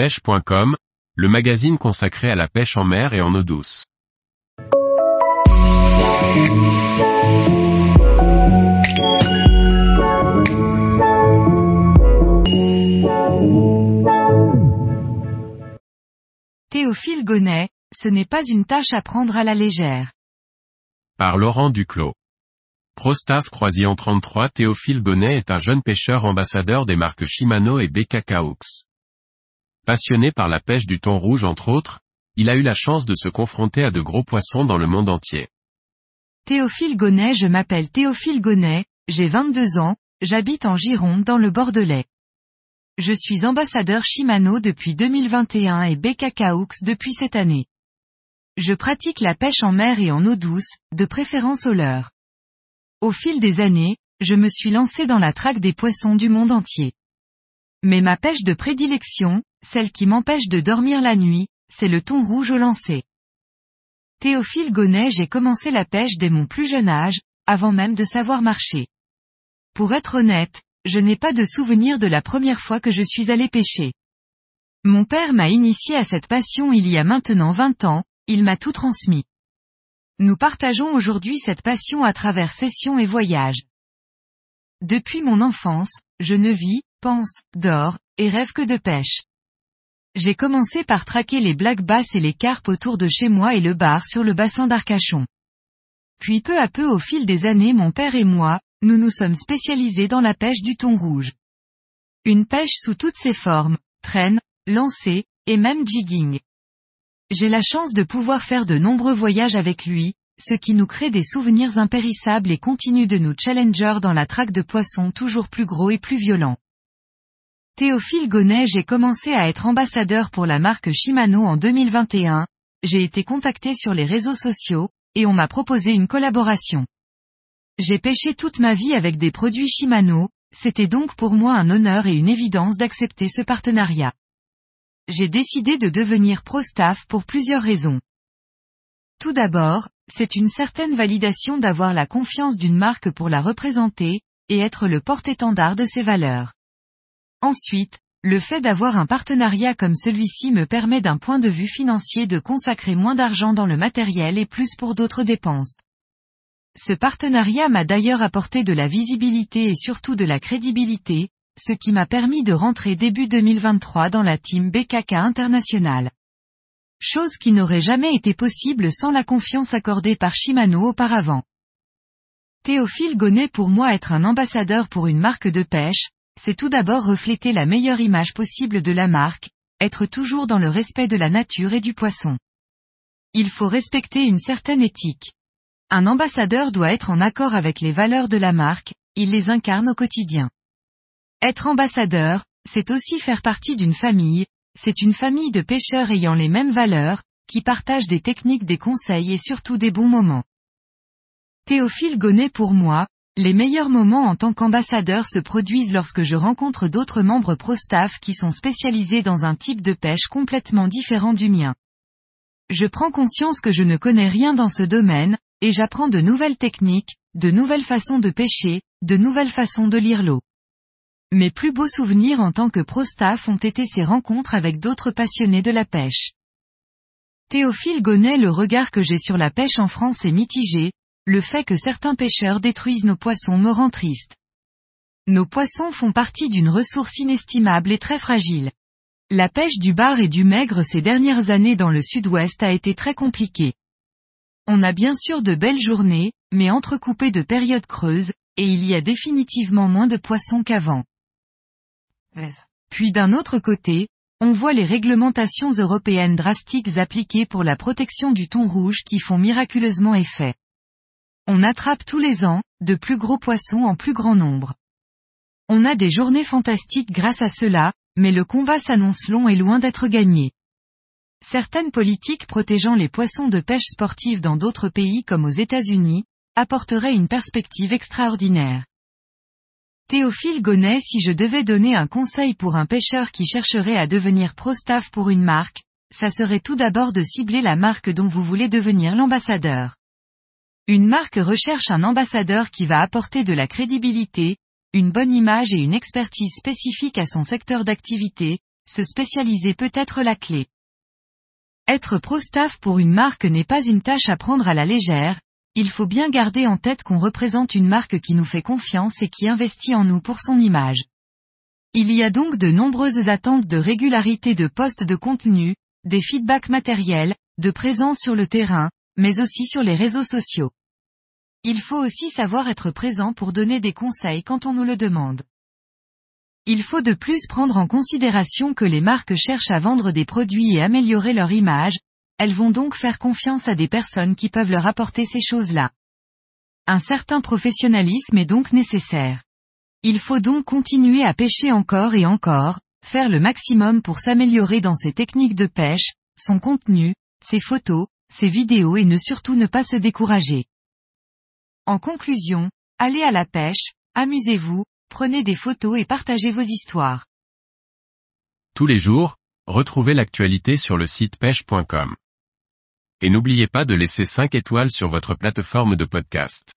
pêche.com, le magazine consacré à la pêche en mer et en eau douce. Théophile Gonnet, ce n'est pas une tâche à prendre à la légère. Par Laurent Duclos. Prostaff Croisillon 33 Théophile Gonnet est un jeune pêcheur ambassadeur des marques Shimano et BKKaux. Passionné par la pêche du thon rouge entre autres, il a eu la chance de se confronter à de gros poissons dans le monde entier. Théophile Gonnet Je m'appelle Théophile Gonnet, j'ai 22 ans, j'habite en Gironde dans le Bordelais. Je suis ambassadeur Shimano depuis 2021 et BKKaux depuis cette année. Je pratique la pêche en mer et en eau douce, de préférence au leurre. Au fil des années, je me suis lancé dans la traque des poissons du monde entier. Mais ma pêche de prédilection, celle qui m'empêche de dormir la nuit, c'est le thon rouge au lancer. Théophile Gonnet j'ai commencé la pêche dès mon plus jeune âge, avant même de savoir marcher. Pour être honnête, je n'ai pas de souvenir de la première fois que je suis allé pêcher. Mon père m'a initié à cette passion il y a maintenant 20 ans, il m'a tout transmis. Nous partageons aujourd'hui cette passion à travers sessions et voyages. Depuis mon enfance, je ne vis, pense, dors, et rêve que de pêche. J'ai commencé par traquer les black bass et les carpes autour de chez moi et le bar sur le bassin d'Arcachon. Puis peu à peu au fil des années mon père et moi, nous nous sommes spécialisés dans la pêche du thon rouge. Une pêche sous toutes ses formes, traîne, lancer, et même jigging. J'ai la chance de pouvoir faire de nombreux voyages avec lui, ce qui nous crée des souvenirs impérissables et continue de nous challenger dans la traque de poissons toujours plus gros et plus violents. Théophile Gonnet j'ai commencé à être ambassadeur pour la marque Shimano en 2021, j'ai été contacté sur les réseaux sociaux, et on m'a proposé une collaboration. J'ai pêché toute ma vie avec des produits Shimano, c'était donc pour moi un honneur et une évidence d'accepter ce partenariat. J'ai décidé de devenir pro-staff pour plusieurs raisons. Tout d'abord, c'est une certaine validation d'avoir la confiance d'une marque pour la représenter, et être le porte-étendard de ses valeurs. Ensuite, le fait d'avoir un partenariat comme celui-ci me permet d'un point de vue financier de consacrer moins d'argent dans le matériel et plus pour d'autres dépenses. Ce partenariat m'a d'ailleurs apporté de la visibilité et surtout de la crédibilité, ce qui m'a permis de rentrer début 2023 dans la team BKK International. Chose qui n'aurait jamais été possible sans la confiance accordée par Shimano auparavant. Théophile Gonnet pour moi être un ambassadeur pour une marque de pêche, c'est tout d'abord refléter la meilleure image possible de la marque, être toujours dans le respect de la nature et du poisson. Il faut respecter une certaine éthique. Un ambassadeur doit être en accord avec les valeurs de la marque, il les incarne au quotidien. Être ambassadeur, c'est aussi faire partie d'une famille, c'est une famille de pêcheurs ayant les mêmes valeurs, qui partagent des techniques des conseils et surtout des bons moments. Théophile Gonnet pour moi, les meilleurs moments en tant qu'ambassadeur se produisent lorsque je rencontre d'autres membres pro-staff qui sont spécialisés dans un type de pêche complètement différent du mien. Je prends conscience que je ne connais rien dans ce domaine, et j'apprends de nouvelles techniques, de nouvelles façons de pêcher, de nouvelles façons de lire l'eau. Mes plus beaux souvenirs en tant que pro-staff ont été ces rencontres avec d'autres passionnés de la pêche. Théophile Gonnet le regard que j'ai sur la pêche en France est mitigé, le fait que certains pêcheurs détruisent nos poissons me rend triste. Nos poissons font partie d'une ressource inestimable et très fragile. La pêche du bar et du maigre ces dernières années dans le sud-ouest a été très compliquée. On a bien sûr de belles journées, mais entrecoupées de périodes creuses, et il y a définitivement moins de poissons qu'avant. Puis d'un autre côté, on voit les réglementations européennes drastiques appliquées pour la protection du thon rouge qui font miraculeusement effet. On attrape tous les ans, de plus gros poissons en plus grand nombre. On a des journées fantastiques grâce à cela, mais le combat s'annonce long et loin d'être gagné. Certaines politiques protégeant les poissons de pêche sportive dans d'autres pays comme aux États-Unis, apporteraient une perspective extraordinaire. Théophile Gonnet si je devais donner un conseil pour un pêcheur qui chercherait à devenir pro-staff pour une marque, ça serait tout d'abord de cibler la marque dont vous voulez devenir l'ambassadeur. Une marque recherche un ambassadeur qui va apporter de la crédibilité, une bonne image et une expertise spécifique à son secteur d'activité, se spécialiser peut être la clé. Être pro-staff pour une marque n'est pas une tâche à prendre à la légère, il faut bien garder en tête qu'on représente une marque qui nous fait confiance et qui investit en nous pour son image. Il y a donc de nombreuses attentes de régularité de postes de contenu, des feedbacks matériels, de présence sur le terrain, mais aussi sur les réseaux sociaux. Il faut aussi savoir être présent pour donner des conseils quand on nous le demande. Il faut de plus prendre en considération que les marques cherchent à vendre des produits et améliorer leur image, elles vont donc faire confiance à des personnes qui peuvent leur apporter ces choses-là. Un certain professionnalisme est donc nécessaire. Il faut donc continuer à pêcher encore et encore, faire le maximum pour s'améliorer dans ses techniques de pêche, son contenu, ses photos, ses vidéos et ne surtout ne pas se décourager. En conclusion, allez à la pêche, amusez-vous, prenez des photos et partagez vos histoires. Tous les jours, retrouvez l'actualité sur le site pêche.com. Et n'oubliez pas de laisser 5 étoiles sur votre plateforme de podcast.